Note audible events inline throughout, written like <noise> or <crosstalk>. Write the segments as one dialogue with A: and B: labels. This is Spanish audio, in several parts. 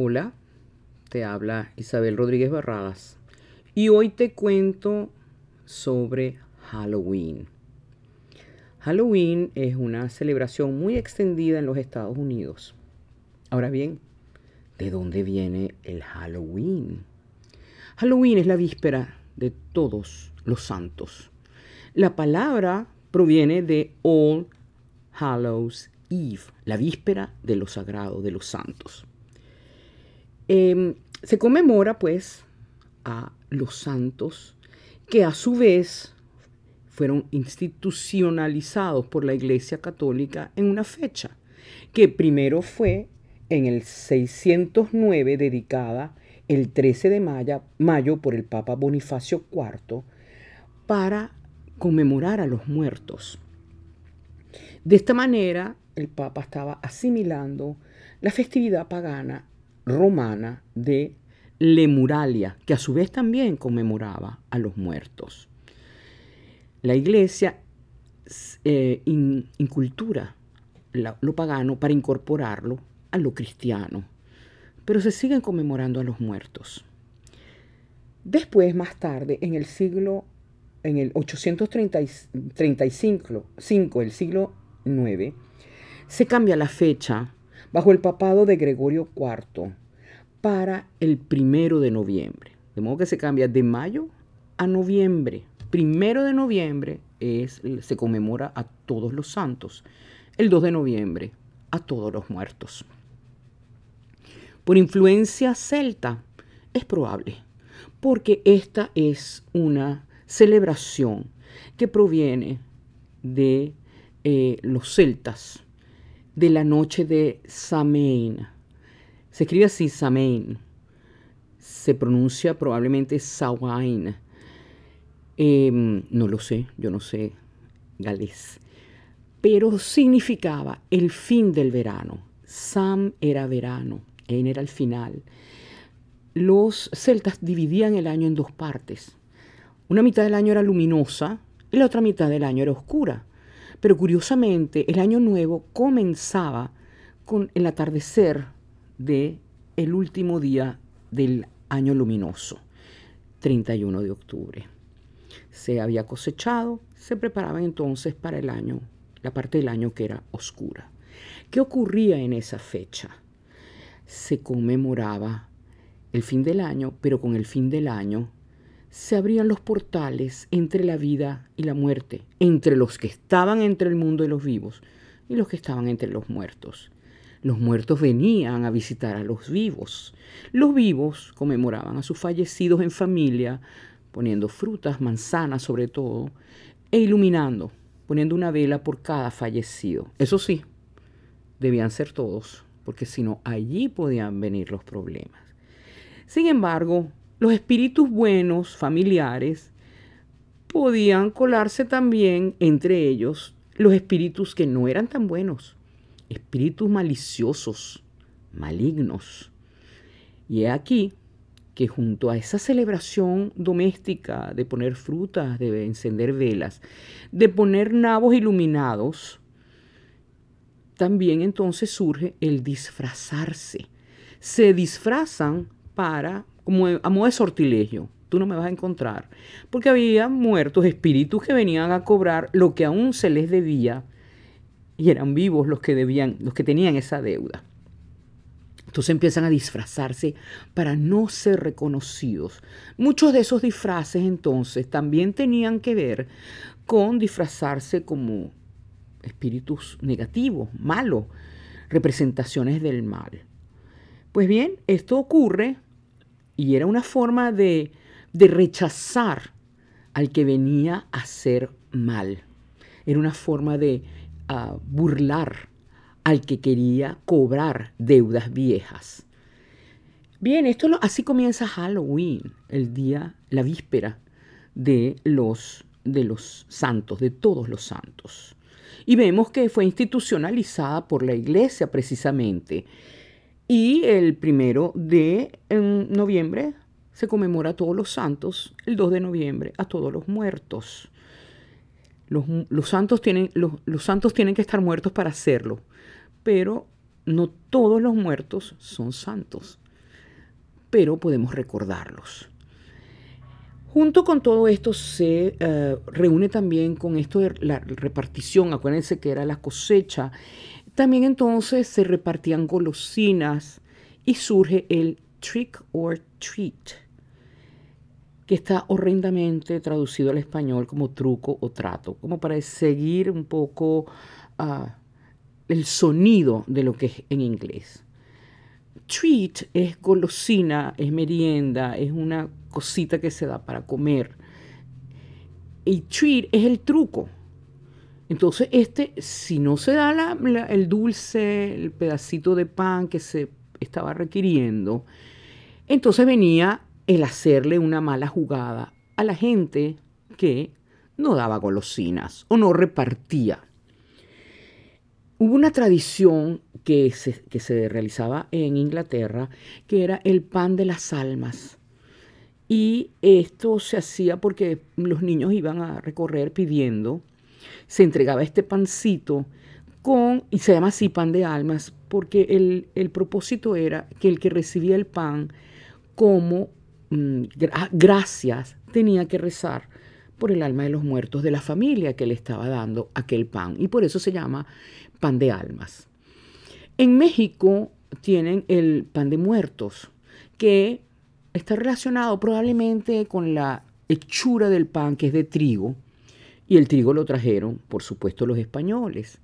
A: Hola, te habla Isabel Rodríguez Barradas y hoy te cuento sobre Halloween. Halloween es una celebración muy extendida en los Estados Unidos. Ahora bien, ¿de dónde viene el Halloween? Halloween es la víspera de todos los santos. La palabra proviene de All Hallows Eve, la víspera de lo sagrado, de los santos. Em, se conmemora pues a los santos que a su vez fueron institucionalizados por la Iglesia Católica en una fecha, que primero fue en el 609 dedicada el 13 de mayo, mayo por el Papa Bonifacio IV para conmemorar a los muertos. De esta manera, el Papa estaba asimilando la festividad pagana romana de Lemuralia, que a su vez también conmemoraba a los muertos. La iglesia eh, incultura lo pagano para incorporarlo a lo cristiano, pero se siguen conmemorando a los muertos. Después, más tarde, en el siglo, en el 835, el siglo IX, se cambia la fecha bajo el papado de Gregorio IV para el primero de noviembre. De modo que se cambia de mayo a noviembre. Primero de noviembre es, se conmemora a todos los santos. El 2 de noviembre a todos los muertos. Por influencia celta es probable, porque esta es una celebración que proviene de eh, los celtas, de la noche de Samain. Se escribe así Samain. Se pronuncia probablemente Sawain. Em, no lo sé, yo no sé galés. Pero significaba el fin del verano. Sam era verano, En era el final. Los celtas dividían el año en dos partes. Una mitad del año era luminosa y la otra mitad del año era oscura. Pero curiosamente, el año nuevo comenzaba con el atardecer de el último día del año luminoso, 31 de octubre. Se había cosechado, se preparaban entonces para el año, la parte del año que era oscura. ¿Qué ocurría en esa fecha? Se conmemoraba el fin del año, pero con el fin del año se abrían los portales entre la vida y la muerte, entre los que estaban entre el mundo de los vivos y los que estaban entre los muertos. Los muertos venían a visitar a los vivos. Los vivos conmemoraban a sus fallecidos en familia, poniendo frutas, manzanas sobre todo, e iluminando, poniendo una vela por cada fallecido. Eso sí, debían ser todos, porque si no, allí podían venir los problemas. Sin embargo, los espíritus buenos, familiares, podían colarse también entre ellos los espíritus que no eran tan buenos, espíritus maliciosos, malignos. Y he aquí que junto a esa celebración doméstica de poner frutas, de encender velas, de poner nabos iluminados, también entonces surge el disfrazarse. Se disfrazan para como a modo de sortilegio. Tú no me vas a encontrar. Porque había muertos espíritus que venían a cobrar lo que aún se les debía y eran vivos los que debían, los que tenían esa deuda. Entonces empiezan a disfrazarse para no ser reconocidos. Muchos de esos disfraces entonces también tenían que ver con disfrazarse como espíritus negativos, malos, representaciones del mal. Pues bien, esto ocurre y era una forma de, rechazar al que venía a ser mal. Era una forma de ah, burlar al que quería cobrar deudas viejas. Bien, esto así comienza Halloween, el día, la víspera de los, de los santos, de todos los santos. Y vemos que fue institucionalizada por la iglesia precisamente y el primero de noviembre se conmemora a todos los santos, el 2 de noviembre a todos los muertos. Los, santos tienen, los santos tienen que estar muertos para hacerlo, pero no todos los muertos son santos. pero podemos recordarlos. Junto con todo esto se eh, reúne también con esto de la repartición, acuérdense que era la cosecha, también entonces se repartían golosinas y surge el trick or treat, que está horrendamente traducido al español como truco o trato, como para seguir un poco ah, el sonido de lo que es en inglés. Treat es golosina, es merienda, es una cosita que se da para comer. Y treat es el truco. Entonces, este, si no se da el dulce, el pedacito de pan que se estaba requiriendo, entonces venía el hacerle una mala jugada a la gente que no daba golosinas o no repartía. Hubo una tradición que se, que se realizaba en Inglaterra, que era el pan de las almas. Y esto se hacía porque los niños iban a recorrer pidiendo, se entregaba este pancito con, y se llama así pan de almas, porque el, el propósito era que el que recibía el pan como mm, gracias tenía que rezar por el alma de los muertos de la familia que le estaba dando aquel pan. Y por eso se llama pan de almas. En México tienen el pan de muertos, que está relacionado probablemente con la hechura del pan que es de trigo, y el trigo lo trajeron, por supuesto, los españoles.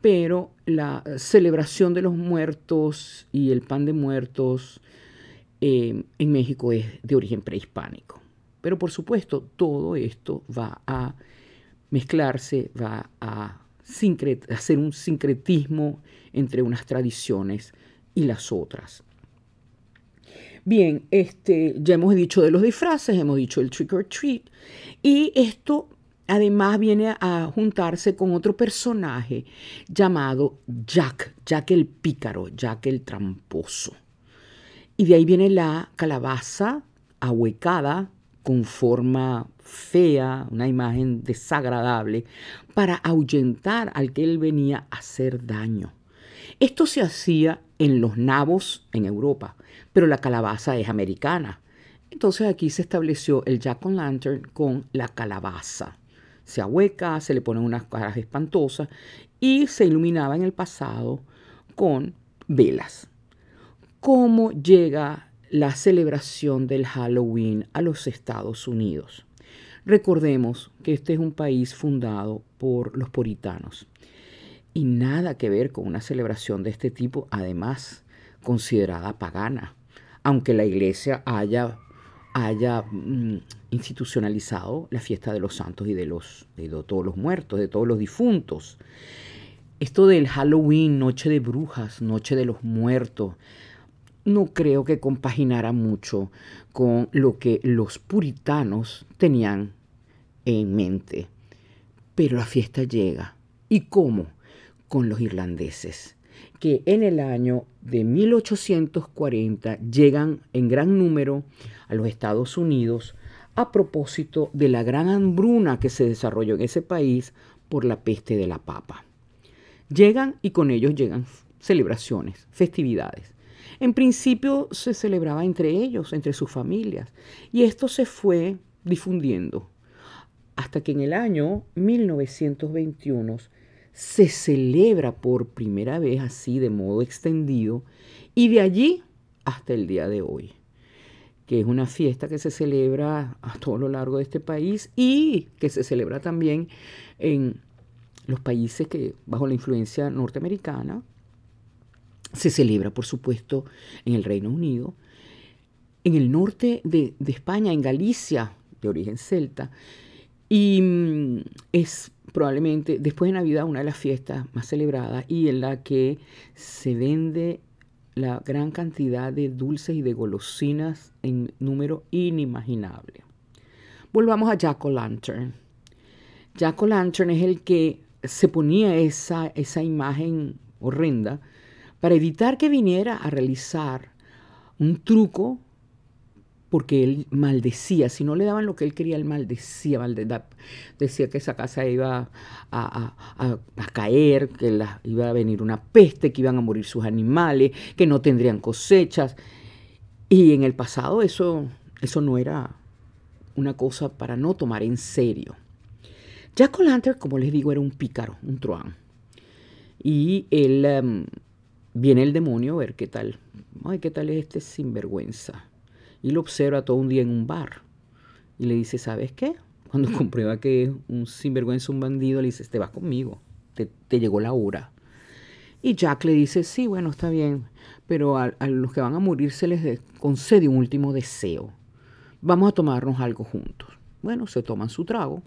A: Pero la celebración de los muertos y el pan de muertos eh, en México es de origen prehispánico. Pero por supuesto, todo esto va a mezclarse, va a hacer un sincretismo entre unas tradiciones y las otras. Bien, este, ya hemos dicho de los disfraces, hemos dicho el trick or treat, y esto además viene a juntarse con otro personaje llamado Jack, Jack el pícaro, Jack el tramposo. Y de ahí viene la calabaza ahuecada con forma fea, una imagen desagradable, para ahuyentar al que él venía a hacer daño. Esto se hacía en los nabos en Europa, pero la calabaza es americana. Entonces aquí se estableció el Jack o' Lantern con la calabaza. Se ahueca, se le ponen unas caras espantosas y se iluminaba en el pasado con velas. ¿Cómo llega la celebración del Halloween a los Estados Unidos. Recordemos que este es un país fundado por los puritanos y nada que ver con una celebración de este tipo, además considerada pagana, aunque la iglesia haya, haya mm, institucionalizado la fiesta de los santos y de, los, de todos los muertos, de todos los difuntos. Esto del Halloween, noche de brujas, noche de los muertos, no creo que compaginara mucho con lo que los puritanos tenían en mente. Pero la fiesta llega. ¿Y cómo? Con los irlandeses, que en el año de 1840 llegan en gran número a los Estados Unidos a propósito de la gran hambruna que se desarrolló en ese país por la peste de la papa. Llegan y con ellos llegan celebraciones, festividades. En principio se celebraba entre ellos, entre sus familias, y esto se fue difundiendo hasta que en el año 1921 se celebra por primera vez así de modo extendido y de allí hasta el día de hoy, que es una fiesta que se celebra a todo lo largo de este país y que se celebra también en los países que bajo la influencia norteamericana, se celebra, por supuesto, en el Reino Unido. En el norte de, España, en Galicia, de origen celta. Y mm, es probablemente después de Navidad una de las fiestas más celebradas y en la que se vende la gran cantidad de dulces y de golosinas en número inimaginable. Volvamos a Jack o' Lantern. Jack o' Lantern es el que se ponía esa, esa imagen horrenda para evitar que viniera a realizar un truco porque él maldecía, si no le daban lo que él quería, él maldecía, decía que esa casa iba a, caer, que iba a venir una peste, que iban a morir sus animales, que no tendrían cosechas. Y en el pasado eso, eso no era una cosa para no tomar en serio. Jack O'Lantern, como les digo, era un pícaro, un truán. Y él em, viene el demonio a ver qué tal. Ay, qué tal es este sinvergüenza. Y lo observa todo un día en un bar. Y le dice, ¿sabes qué? <laughs> Cuando comprueba que es un sinvergüenza, un bandido, le dice, te vas conmigo. Te, te llegó la hora. Y Jack le dice, sí, bueno, está bien, pero a, los que van a morir se les concede un último deseo. Vamos a tomarnos algo juntos. Bueno, se toman su trago,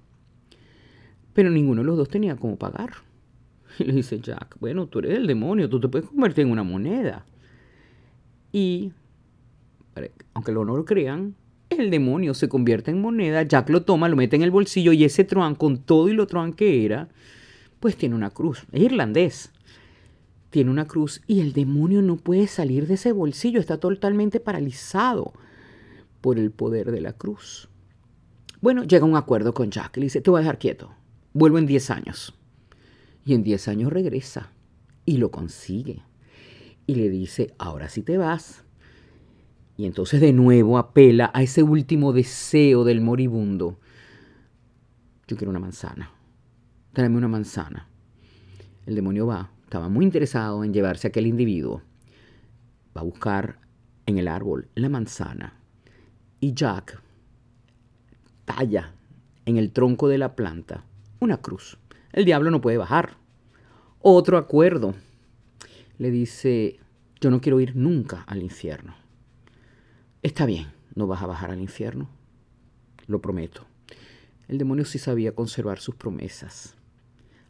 A: pero ninguno de los dos tenía cómo pagar. <laughs> Y le dice Jack, bueno, tú eres el demonio, tú te puedes convertir en una moneda. Y, aunque lo no lo crean, el demonio se convierte en moneda, Jack lo toma, lo mete en el bolsillo y ese truán, con todo y lo truán que era, pues tiene una cruz. Es irlandés tiene una cruz y el demonio no puede salir de ese bolsillo, está totalmente paralizado por el poder de la cruz. Bueno, llega un acuerdo con Jack, le dice, te voy a dejar quieto, vuelvo en 10 años. Y en 10 años regresa y lo consigue. Y le dice, ahora sí te vas. Y entonces de nuevo apela a ese último deseo del moribundo. Yo quiero una manzana. Tráeme una manzana. El demonio va, estaba muy interesado en llevarse a aquel individuo. Va a buscar en el árbol la manzana y Jack talla en el tronco de la planta una cruz. El diablo no puede bajar. Otro acuerdo. Le dice, yo no quiero ir nunca al infierno. Está bien, no vas a bajar al infierno. Lo prometo. El demonio sí sabía conservar sus promesas.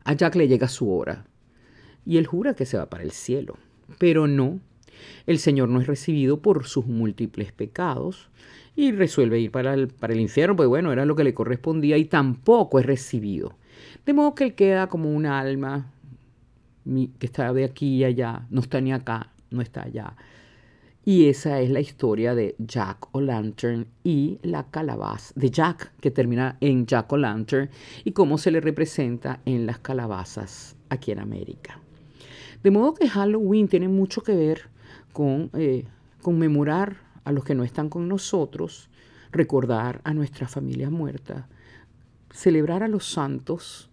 A: A Jack le llega su hora y él jura que se va para el cielo. Pero no, el Señor no es recibido por sus múltiples pecados y resuelve ir para el, para el infierno, pues bueno, era lo que le correspondía y tampoco es recibido. De modo que él queda como un alma que está de aquí y allá, no está ni acá, no está allá. Y esa es la historia de Jack O'Lantern y la calabaza, de Jack, que termina en Jack O'Lantern, y cómo se le representa en las calabazas aquí en América. De modo que Halloween tiene mucho que ver con eh, conmemorar a los que no están con nosotros, recordar a nuestras familias muertas, celebrar a los santos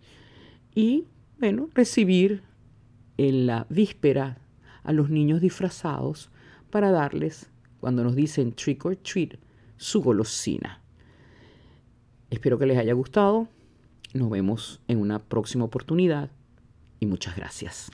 A: y, bueno, recibir en la víspera a los niños disfrazados para darles, cuando nos dicen trick or treat, su golosina. Espero que les haya gustado. Nos vemos en una próxima oportunidad y muchas gracias.